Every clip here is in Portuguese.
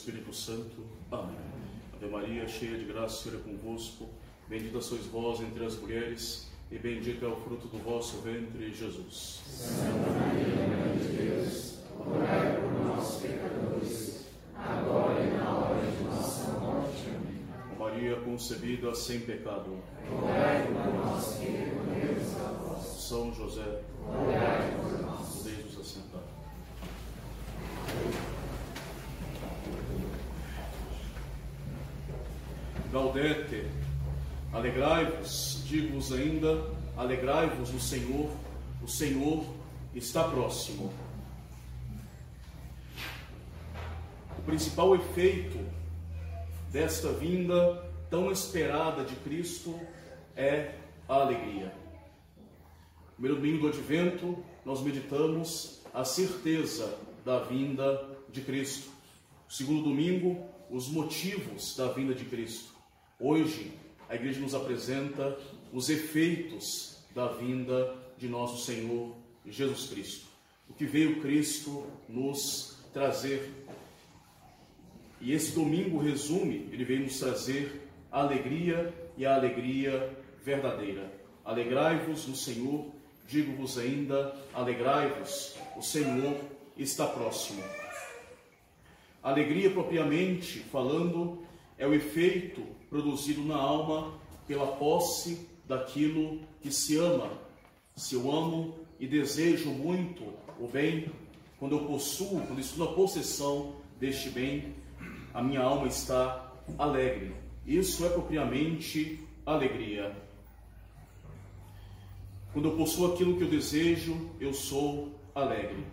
Espírito Santo. Amém. Ave Maria, cheia de graça, o Senhor é convosco. Bendita sois vós entre as mulheres, e bendito é o fruto do vosso ventre, Jesus. Santa Maria, Mãe de Deus, rogai por nós, pecadores, agora e na hora de nossa morte. Amém. Maria concebida sem pecado. Rogai por nós que recorremos a vós. São José, rogai por nós. Podeis nos assentar. Gaudete, alegrai-vos, digo-vos ainda, alegrai-vos no Senhor, o Senhor está próximo. O principal efeito desta vinda tão esperada de Cristo é a alegria. No primeiro domingo do Advento, nós meditamos a certeza da vinda de Cristo. No segundo domingo, os motivos da vinda de Cristo. Hoje, a igreja nos apresenta os efeitos da vinda de nosso Senhor Jesus Cristo. O que veio Cristo nos trazer. E esse domingo resume, ele veio nos trazer a alegria e a alegria verdadeira. Alegrai-vos no Senhor, digo-vos ainda, alegrai-vos, o Senhor está próximo. Alegria, propriamente falando, é o efeito produzido na alma pela posse daquilo que se ama. Se eu amo e desejo muito o bem, quando eu possuo, quando estou na possessão deste bem, a minha alma está alegre. Isso é propriamente alegria. Quando eu possuo aquilo que eu desejo, eu sou alegre.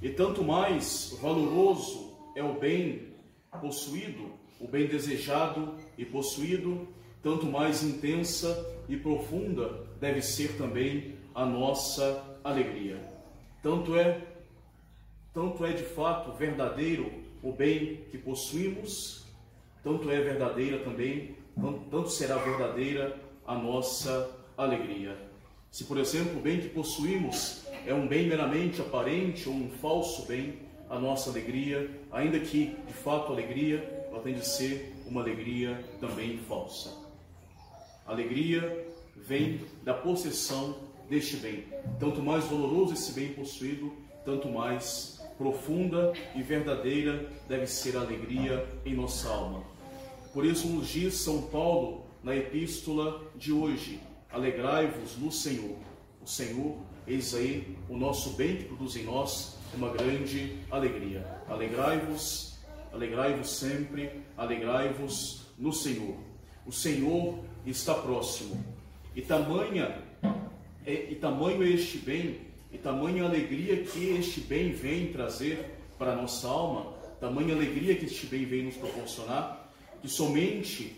E tanto mais valoroso é o bem possuído, o bem desejado e possuído, tanto mais intensa e profunda deve ser também a nossa alegria. Tanto é, tanto é de fato verdadeiro o bem que possuímos, tanto é verdadeira também, tanto será verdadeira a nossa alegria. Se, por exemplo, o bem que possuímos é um bem meramente aparente ou um falso bem, a nossa alegria, ainda que de fato alegria, ela tem de ser uma alegria também falsa. A alegria vem da possessão deste bem. Tanto mais valoroso esse bem possuído, tanto mais profunda e verdadeira deve ser a alegria em nossa alma. Por isso nos diz São Paulo na epístola de hoje: alegrai-vos no Senhor. O Senhor, eis aí o nosso bem que produz em nós uma grande alegria. Alegrai-vos, alegrai-vos sempre, alegrai-vos no Senhor. O Senhor está próximo. E tamanha é, e tamanho é este bem, e tamanha alegria que este bem vem trazer para a nossa alma, tamanha alegria que este bem vem nos proporcionar, que somente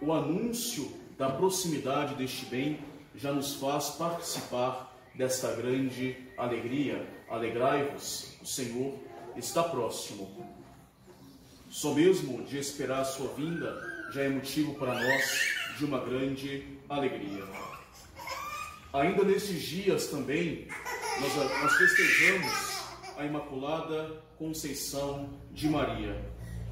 o anúncio da proximidade deste bem já nos faz participar desta grande alegria. Alegrai-vos, o Senhor está próximo. Só mesmo de esperar a sua vinda já é motivo para nós de uma grande alegria. Ainda nesses dias também, nós, nós festejamos a Imaculada Conceição de Maria.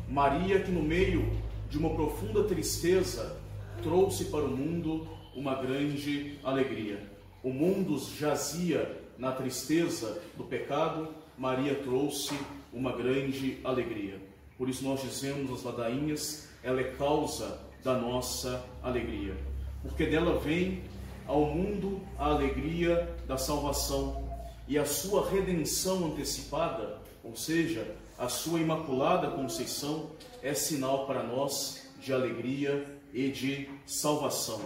Maria que no meio de uma profunda tristeza trouxe para o mundo uma grande alegria. O mundo jazia na tristeza do pecado, Maria trouxe uma grande alegria. Por isso nós dizemos as ladainhas, ela é causa da nossa alegria. Porque dela vem ao mundo a alegria da salvação e a sua redenção antecipada, ou seja, a sua imaculada conceição, é sinal para nós de alegria e de salvação.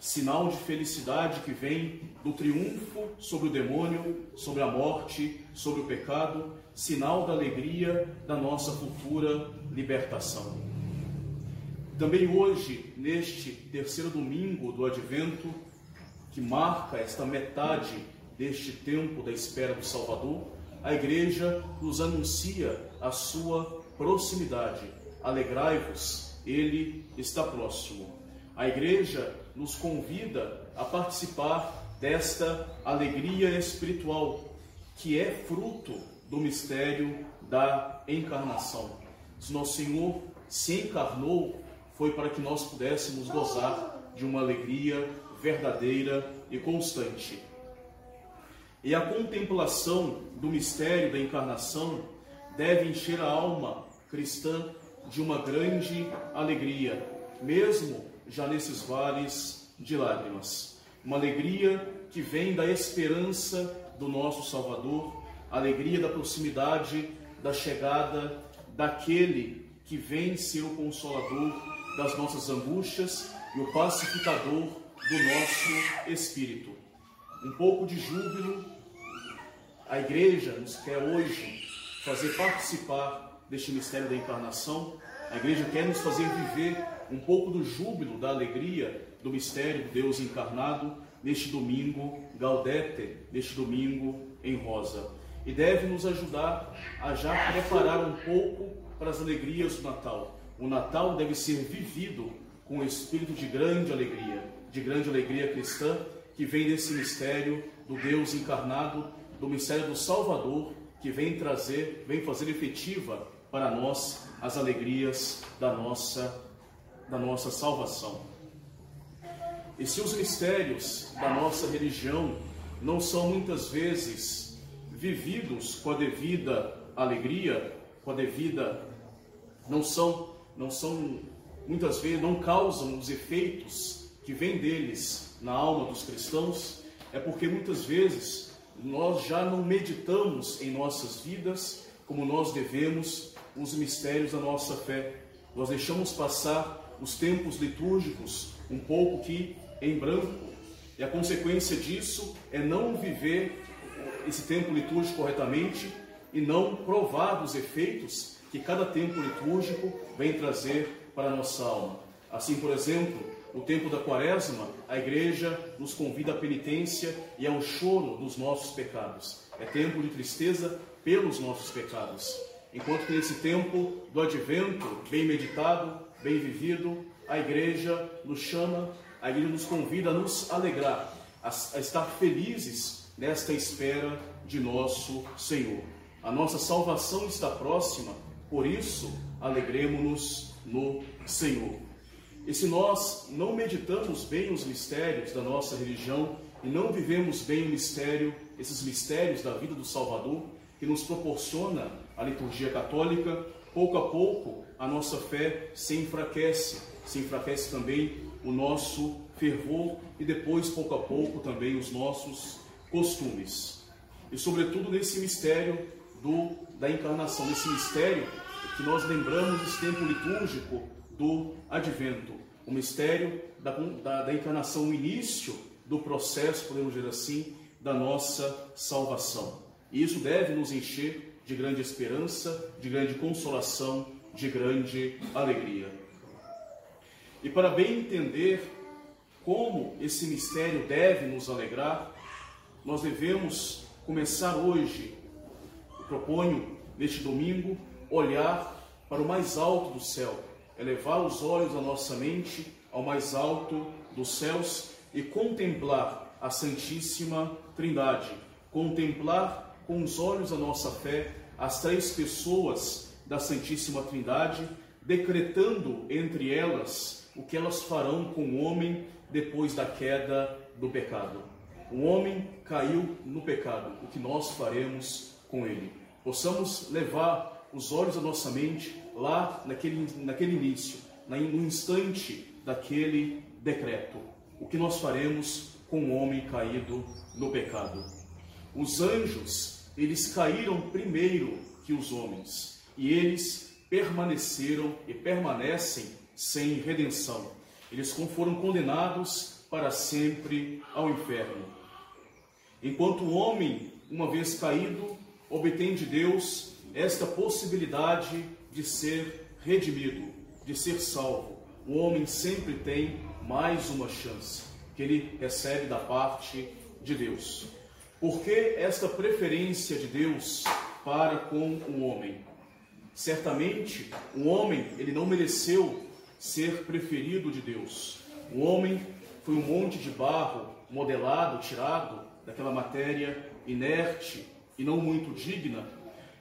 Sinal de felicidade que vem do triunfo sobre o demônio, sobre a morte, sobre o pecado, sinal da alegria da nossa futura libertação. Também hoje, neste terceiro domingo do Advento, que marca esta metade deste tempo da espera do Salvador, a Igreja nos anuncia a sua proximidade. Alegrai-vos, Ele está próximo. A Igreja nos convida a participar desta alegria espiritual, que é fruto do mistério da encarnação. Se nosso Senhor se encarnou, foi para que nós pudéssemos gozar de uma alegria verdadeira e constante. E a contemplação do mistério da encarnação deve encher a alma cristã de uma grande alegria, mesmo já nesses vales de lágrimas. Uma alegria que vem da esperança do nosso Salvador, alegria da proximidade, da chegada daquele que vem ser o consolador das nossas angústias e o pacificador do nosso espírito. Um pouco de júbilo, a igreja nos quer hoje fazer participar deste mistério da encarnação. A igreja quer nos fazer viver um pouco do júbilo, da alegria do mistério de Deus encarnado neste domingo Gaudete, neste domingo em rosa. E deve nos ajudar a já preparar um pouco para as alegrias do Natal. O Natal deve ser vivido com um espírito de grande alegria, de grande alegria cristã, que vem desse mistério do Deus encarnado, do mistério do Salvador, que vem trazer, vem fazer efetiva para nós as alegrias da nossa da nossa salvação. E se os mistérios da nossa religião não são muitas vezes vividos com a devida alegria, com a devida não são não são muitas vezes não causam os efeitos que vêm deles na alma dos cristãos, é porque muitas vezes nós já não meditamos em nossas vidas como nós devemos os mistérios da nossa fé. Nós deixamos passar os tempos litúrgicos um pouco que em branco. E a consequência disso é não viver esse tempo litúrgico corretamente e não provar dos efeitos que cada tempo litúrgico vem trazer para a nossa alma. Assim, por exemplo, no tempo da quaresma, a igreja nos convida à penitência e ao choro dos nossos pecados. É tempo de tristeza pelos nossos pecados. Enquanto que nesse tempo do advento, bem meditado, bem vivido, a igreja nos chama, a igreja nos convida a nos alegrar, a, a estar felizes nesta espera de nosso Senhor. A nossa salvação está próxima, por isso, alegremos-nos no Senhor. E se nós não meditamos bem os mistérios da nossa religião e não vivemos bem o mistério, esses mistérios da vida do Salvador, que nos proporciona a liturgia católica, pouco a pouco a nossa fé se enfraquece, se enfraquece também o nosso fervor e depois, pouco a pouco, também os nossos costumes. E, sobretudo, nesse mistério do, da encarnação, nesse mistério que nós lembramos esse tempo litúrgico do advento, o mistério da, da, da encarnação, o início do processo, podemos dizer assim, da nossa salvação. E isso deve nos encher de grande esperança, de grande consolação, de grande alegria. E para bem entender como esse mistério deve nos alegrar, nós devemos começar hoje, proponho neste domingo, olhar para o mais alto do céu, elevar os olhos da nossa mente ao mais alto dos céus e contemplar a Santíssima Trindade, contemplar com os olhos da nossa fé as três pessoas da Santíssima Trindade, decretando entre elas o que elas farão com o homem depois da queda do pecado. O homem caiu no pecado, o que nós faremos com ele? Possamos levar os olhos da nossa mente lá naquele, naquele início, no instante daquele decreto. O que nós faremos com o homem caído no pecado? Os anjos, eles caíram primeiro que os homens, e eles permaneceram e permanecem sem redenção. Eles foram condenados para sempre ao inferno. Enquanto o homem, uma vez caído, obtém de Deus esta possibilidade de ser redimido, de ser salvo. O homem sempre tem mais uma chance que ele recebe da parte de Deus. Por que esta preferência de Deus para com o homem? Certamente, o homem, ele não mereceu ser preferido de Deus. O homem foi um monte de barro modelado, tirado daquela matéria inerte e não muito digna,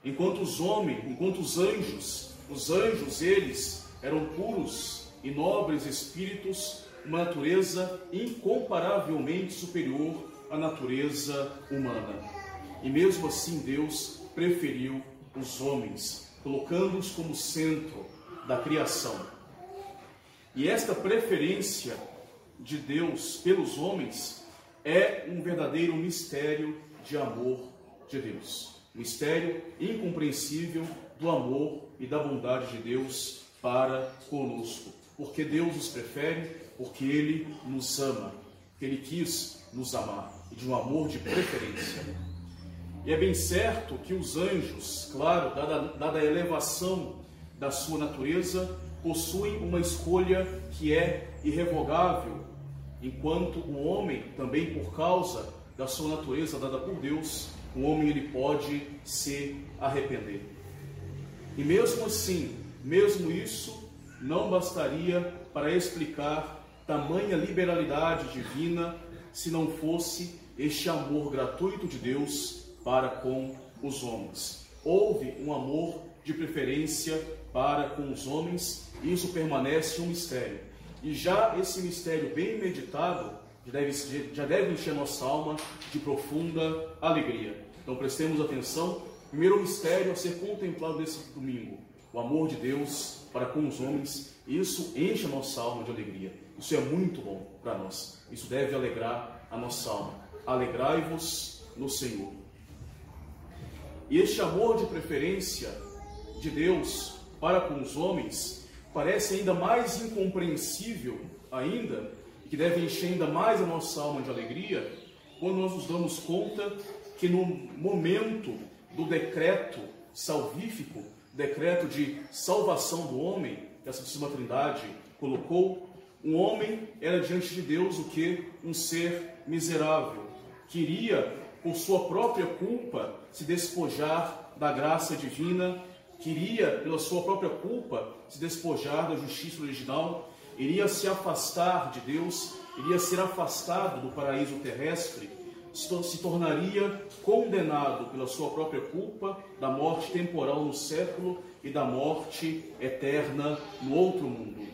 Enquanto os homens, enquanto os anjos, os anjos eles eram puros e nobres espíritos, uma natureza incomparavelmente superior à natureza humana. E mesmo assim Deus preferiu os homens, colocando-os como centro da criação. E esta preferência de Deus pelos homens é um verdadeiro mistério de amor de Deus. Mistério incompreensível do amor e da bondade de Deus para conosco. Porque Deus nos prefere, porque Ele nos ama, que Ele quis nos amar, e de um amor de preferência. E é bem certo que os anjos, claro, dada, dada a elevação da sua natureza, possuem uma escolha que é irrevogável, enquanto o homem, também por causa da sua natureza dada por Deus, o homem ele pode se arrepender. E mesmo assim, mesmo isso não bastaria para explicar tamanha liberalidade divina se não fosse este amor gratuito de Deus para com os homens. Houve um amor de preferência para com os homens, e isso permanece um mistério. E já esse mistério bem meditado já deve, já deve encher nossa alma de profunda alegria. Então prestemos atenção. Primeiro mistério a ser contemplado nesse domingo: o amor de Deus para com os homens. Isso enche a nossa alma de alegria. Isso é muito bom para nós. Isso deve alegrar a nossa alma. Alegrai-vos no Senhor. E este amor de preferência de Deus para com os homens parece ainda mais incompreensível ainda, e que deve encher ainda mais a nossa alma de alegria, quando nós nos damos conta que no momento do decreto salvífico, decreto de salvação do homem, que a Santíssima Trindade colocou, um homem era diante de Deus o que? Um ser miserável, queria, por sua própria culpa, se despojar da graça divina, queria, pela sua própria culpa, se despojar da justiça original, iria se afastar de Deus, iria ser afastado do paraíso terrestre se tornaria condenado pela sua própria culpa da morte temporal no século e da morte eterna no outro mundo.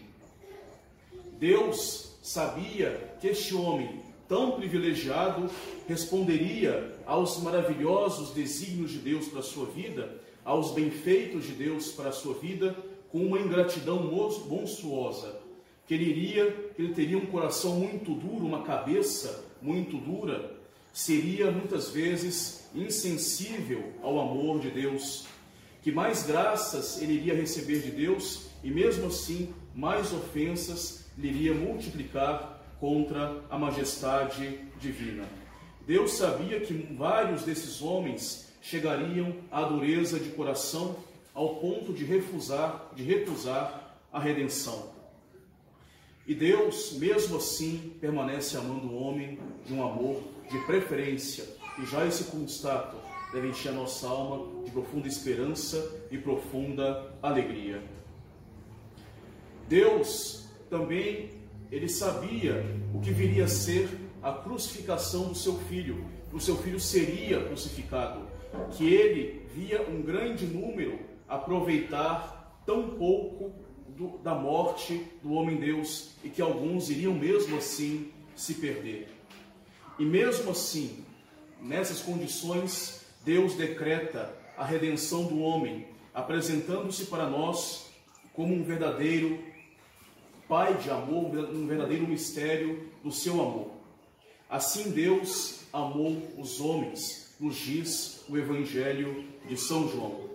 Deus sabia que este homem tão privilegiado responderia aos maravilhosos desígnios de Deus para a sua vida, aos benfeitos de Deus para a sua vida, com uma ingratidão monstruosa, que ele iria, ele teria um coração muito duro, uma cabeça muito dura, seria muitas vezes insensível ao amor de Deus, que mais graças ele iria receber de Deus e mesmo assim mais ofensas lhe iria multiplicar contra a majestade divina. Deus sabia que vários desses homens chegariam à dureza de coração ao ponto de refusar, de recusar a redenção. E Deus, mesmo assim, permanece amando o homem de um amor de preferência, e já esse constato deve encher a nossa alma de profunda esperança e profunda alegria. Deus também, ele sabia o que viria a ser a crucificação do seu filho, que o seu filho seria crucificado, que ele via um grande número aproveitar tão pouco do, da morte do homem-deus e que alguns iriam mesmo assim se perder. E mesmo assim, nessas condições, Deus decreta a redenção do homem, apresentando-se para nós como um verdadeiro Pai de amor, um verdadeiro mistério do seu amor. Assim Deus amou os homens, nos diz o Evangelho de São João.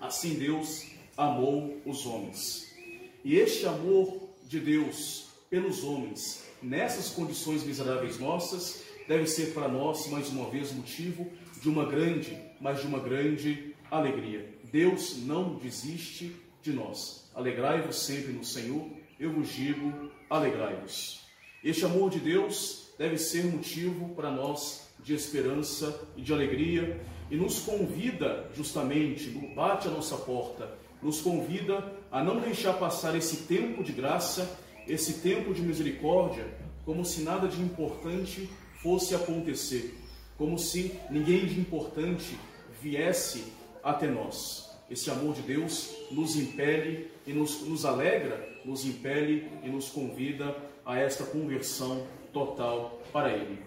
Assim Deus amou os homens. E este amor de Deus pelos homens nessas condições miseráveis nossas, deve ser para nós, mais uma vez, motivo de uma grande, mas de uma grande alegria. Deus não desiste de nós. Alegrai-vos sempre no Senhor, eu vos digo, alegrai-vos. Este amor de Deus deve ser motivo para nós de esperança e de alegria e nos convida, justamente, bate a nossa porta, nos convida a não deixar passar esse tempo de graça esse tempo de misericórdia como se nada de importante fosse acontecer, como se ninguém de importante viesse até nós. Esse amor de Deus nos impele e nos, nos alegra, nos impele e nos convida a esta conversão total para Ele.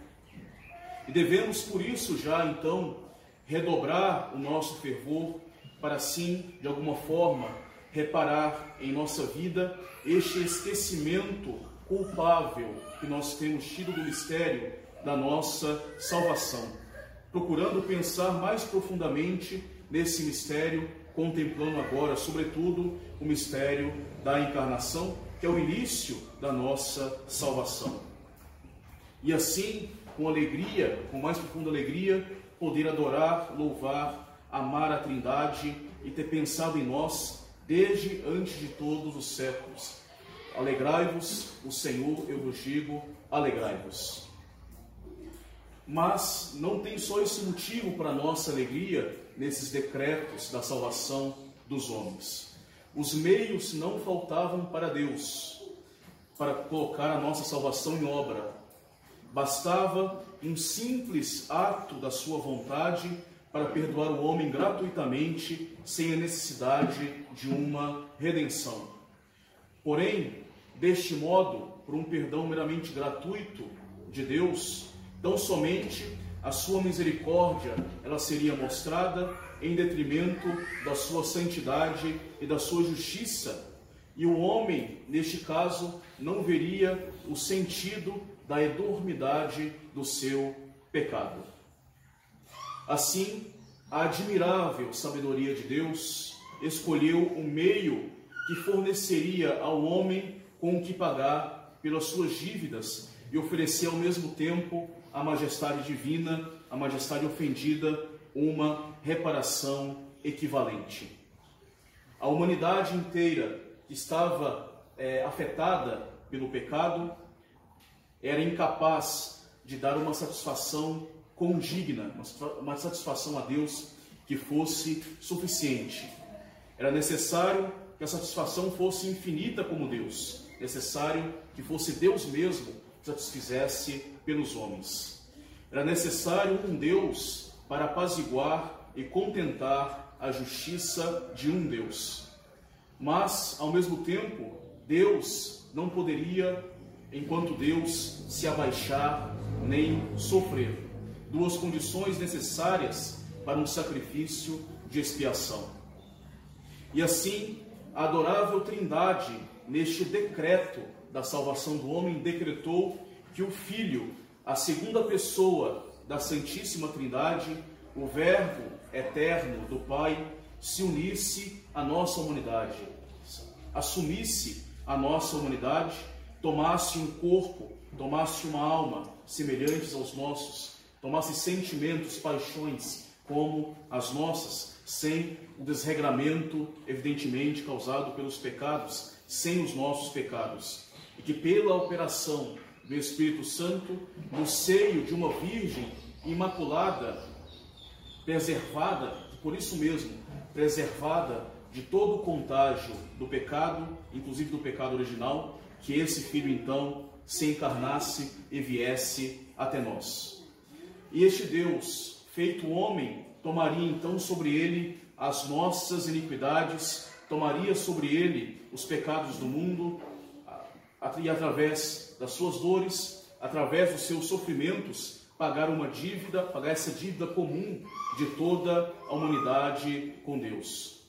E devemos, por isso, já então, redobrar o nosso fervor para assim, de alguma forma, reparar em nossa vida este esquecimento culpável que nós temos tido do mistério da nossa salvação, procurando pensar mais profundamente nesse mistério, contemplando agora, sobretudo, o mistério da encarnação, que é o início da nossa salvação. E assim, com alegria, com mais profunda alegria, poder adorar, louvar, amar a Trindade e ter pensado em nós desde antes de todos os séculos. Alegrai-vos, o Senhor, eu vos digo, alegrai-vos. Mas não tem só esse motivo para nossa alegria nesses decretos da salvação dos homens. Os meios não faltavam para Deus para colocar a nossa salvação em obra. Bastava um simples ato da sua vontade para perdoar o homem gratuitamente, sem a necessidade de uma redenção. Porém, deste modo, por um perdão meramente gratuito de Deus, tão somente a sua misericórdia ela seria mostrada em detrimento da sua santidade e da sua justiça. E o homem, neste caso, não veria o sentido da enormidade do seu pecado. Assim, a admirável sabedoria de Deus escolheu o meio que forneceria ao homem com o que pagar pelas suas dívidas e oferecer ao mesmo tempo à majestade divina, à majestade ofendida, uma reparação equivalente. A humanidade inteira que estava é, afetada pelo pecado era incapaz de dar uma satisfação condigna, uma satisfação a Deus que fosse suficiente. Era necessário que a satisfação fosse infinita como Deus, necessário que fosse Deus mesmo satisfizesse pelos homens. Era necessário um Deus para apaziguar e contentar a justiça de um Deus. Mas, ao mesmo tempo, Deus não poderia, enquanto Deus, se abaixar nem sofrer duas condições necessárias para um sacrifício de expiação. E assim, a adorável Trindade, neste decreto da salvação do homem, decretou que o Filho, a segunda pessoa da Santíssima Trindade, o Verbo eterno do Pai, se unisse à nossa humanidade, assumisse a nossa humanidade, tomasse um corpo, tomasse uma alma semelhantes aos nossos tomasse sentimentos, paixões como as nossas, sem o desregramento, evidentemente, causado pelos pecados, sem os nossos pecados. E que pela operação do Espírito Santo, no seio de uma Virgem imaculada, preservada, por isso mesmo, preservada de todo o contágio do pecado, inclusive do pecado original, que esse Filho então se encarnasse e viesse até nós. E este Deus, feito homem, tomaria então sobre ele as nossas iniquidades, tomaria sobre ele os pecados do mundo, e através das suas dores, através dos seus sofrimentos, pagar uma dívida, pagar essa dívida comum de toda a humanidade com Deus.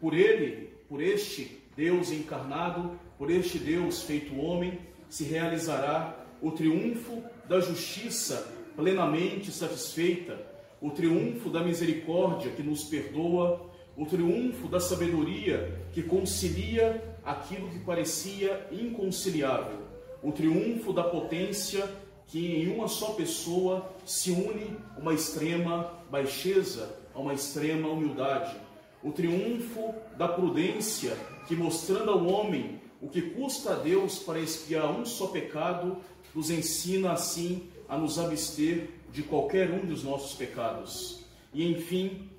Por ele, por este Deus encarnado, por este Deus feito homem, se realizará o triunfo da justiça plenamente satisfeita, o triunfo da misericórdia que nos perdoa, o triunfo da sabedoria que concilia aquilo que parecia inconciliável, o triunfo da potência que em uma só pessoa se une uma extrema baixeza a uma extrema humildade, o triunfo da prudência que mostrando ao homem o que custa a Deus para expiar um só pecado, nos ensina assim a nos abster de qualquer um dos nossos pecados. E enfim,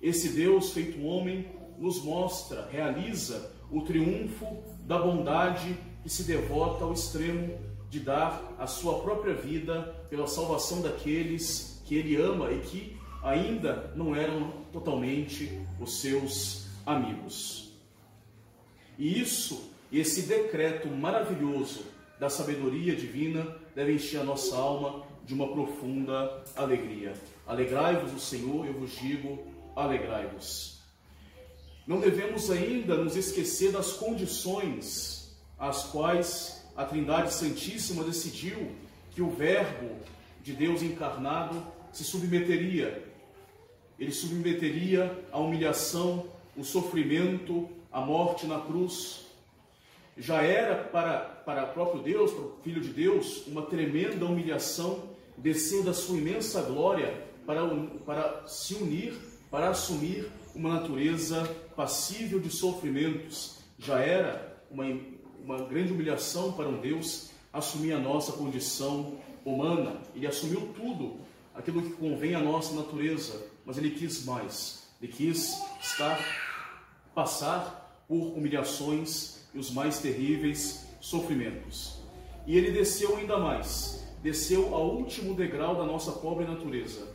esse Deus feito homem nos mostra, realiza o triunfo da bondade que se devota ao extremo de dar a sua própria vida pela salvação daqueles que ele ama e que ainda não eram totalmente os seus amigos. E isso, esse decreto maravilhoso da sabedoria divina, deve encher a nossa alma de uma profunda alegria. Alegrai-vos o Senhor, eu vos digo, alegrai-vos. Não devemos ainda nos esquecer das condições às quais a Trindade Santíssima decidiu que o Verbo de Deus encarnado se submeteria. Ele submeteria à humilhação, o sofrimento, a morte na cruz. Já era para, para próprio Deus, para o Filho de Deus, uma tremenda humilhação descer da sua imensa glória para, para se unir, para assumir uma natureza passível de sofrimentos. Já era uma, uma grande humilhação para um Deus assumir a nossa condição humana. Ele assumiu tudo, aquilo que convém à nossa natureza, mas ele quis mais. Ele quis estar, passar por humilhações e os mais terríveis sofrimentos. E ele desceu ainda mais, desceu ao último degrau da nossa pobre natureza.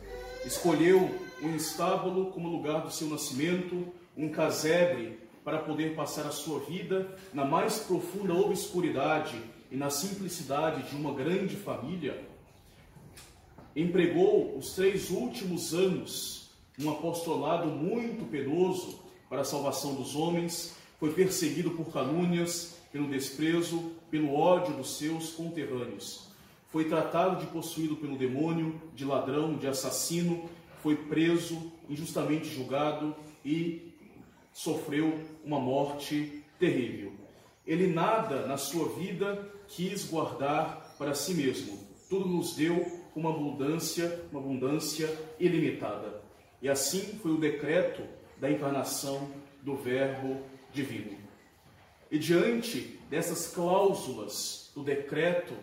Escolheu um estábulo como lugar do seu nascimento, um casebre para poder passar a sua vida na mais profunda obscuridade e na simplicidade de uma grande família. Empregou os três últimos anos um apostolado muito penoso para a salvação dos homens, foi perseguido por calúnias, pelo desprezo, pelo ódio dos seus conterrâneos. Foi tratado de possuído pelo demônio, de ladrão, de assassino, foi preso, injustamente julgado e sofreu uma morte terrível. Ele nada na sua vida quis guardar para si mesmo. Tudo nos deu uma abundância, uma abundância ilimitada. E assim foi o decreto da encarnação do Verbo divino. E diante dessas cláusulas do decreto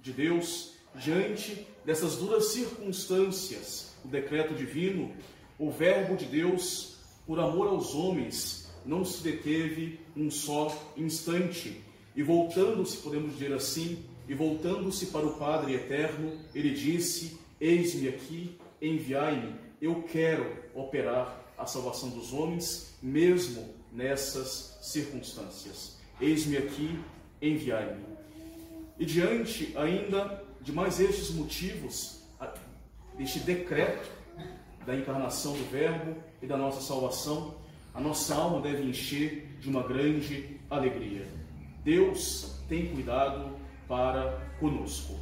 de Deus, diante dessas duras circunstâncias do decreto divino, o Verbo de Deus, por amor aos homens, não se deteve um só instante. E voltando-se, podemos dizer assim, e voltando-se para o Padre eterno, ele disse: Eis-me aqui, enviai-me, eu quero operar a salvação dos homens, mesmo nessas circunstâncias. Eis-me aqui, enviai-me. E diante ainda de mais estes motivos, deste decreto da encarnação do Verbo e da nossa salvação, a nossa alma deve encher de uma grande alegria. Deus tem cuidado para conosco.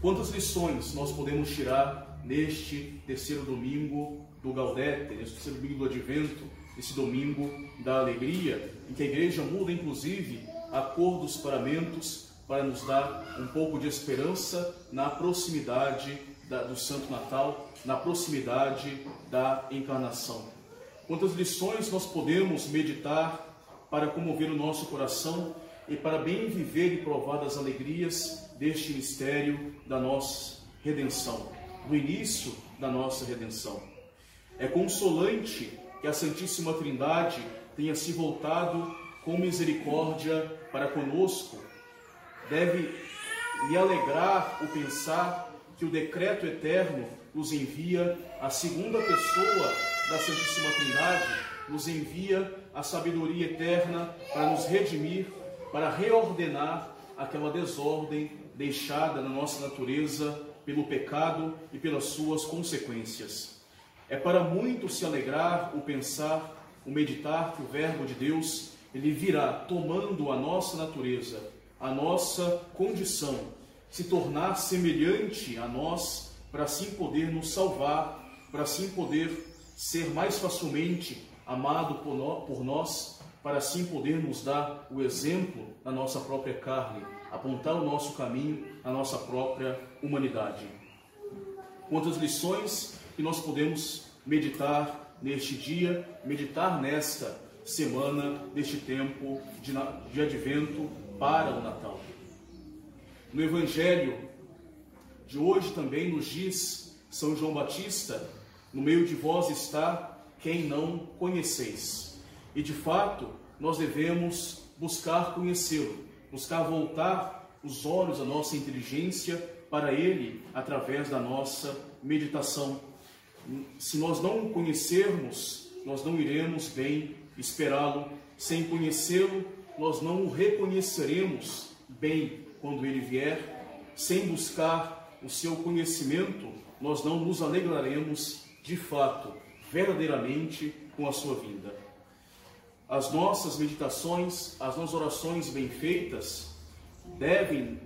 Quantas lições nós podemos tirar neste terceiro domingo do Gaudete, neste terceiro domingo do Advento, esse domingo da alegria, em que a igreja muda inclusive a cor dos paramentos para nos dar um pouco de esperança na proximidade da, do Santo Natal, na proximidade da encarnação. Quantas lições nós podemos meditar para comover o nosso coração e para bem viver e provar das alegrias deste mistério da nossa redenção, do início da nossa redenção. É consolante que a Santíssima Trindade tenha se voltado com misericórdia para conosco. Deve me alegrar o pensar que o decreto eterno nos envia a segunda pessoa da Santíssima Trindade, nos envia a sabedoria eterna para nos redimir, para reordenar aquela desordem deixada na nossa natureza pelo pecado e pelas suas consequências. É para muito se alegrar o pensar, o meditar que o Verbo de Deus ele virá tomando a nossa natureza, a nossa condição, se tornar semelhante a nós, para assim poder nos salvar, para assim poder ser mais facilmente amado por nós, para assim poder nos dar o exemplo na nossa própria carne, apontar o nosso caminho, a nossa própria humanidade. Quantas lições que nós podemos meditar neste dia, meditar nesta semana, neste tempo de, de advento para o Natal. No Evangelho de hoje também nos diz São João Batista: no meio de vós está quem não conheceis. E de fato, nós devemos buscar conhecê-lo, buscar voltar os olhos da nossa inteligência para ele através da nossa meditação. Se nós não o conhecermos, nós não iremos bem esperá-lo. Sem conhecê-lo, nós não o reconheceremos bem quando ele vier. Sem buscar o seu conhecimento, nós não nos alegraremos de fato, verdadeiramente, com a sua vinda. As nossas meditações, as nossas orações bem feitas, devem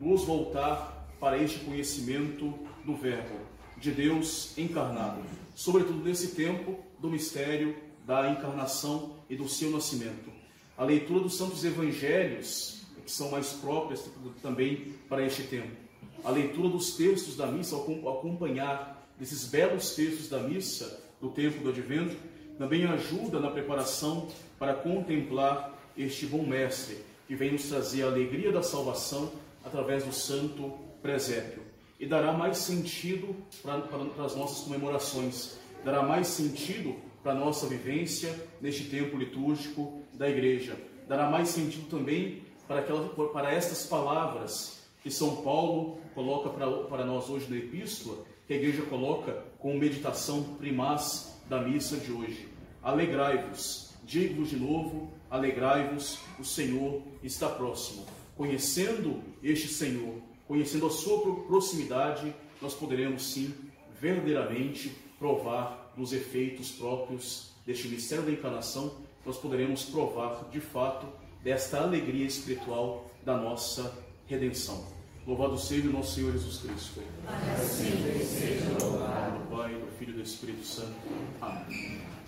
nos voltar para este conhecimento do Verbo de Deus encarnado, sobretudo nesse tempo do mistério da encarnação e do seu nascimento. A leitura dos santos evangelhos, que são mais próprias também para este tempo. A leitura dos textos da missa, acompanhar desses belos textos da missa do tempo do advento, também ajuda na preparação para contemplar este bom mestre que vem nos trazer a alegria da salvação através do santo presépio. E dará mais sentido para, para, para as nossas comemorações, dará mais sentido para a nossa vivência neste tempo litúrgico da igreja. Dará mais sentido também para, aquelas, para estas palavras que São Paulo coloca para, para nós hoje na Epístola, que a igreja coloca como meditação primaz da missa de hoje. Alegrai-vos, digo de novo, alegrai-vos, o Senhor está próximo. Conhecendo este Senhor, conhecendo a sua proximidade, nós poderemos sim, verdadeiramente, provar dos efeitos próprios deste mistério da encarnação, nós poderemos provar de fato desta alegria espiritual da nossa redenção. Louvado seja o nosso Senhor Jesus Cristo. Sempre seja louvado. Do Pai, do Filho e do Espírito Santo. Amém.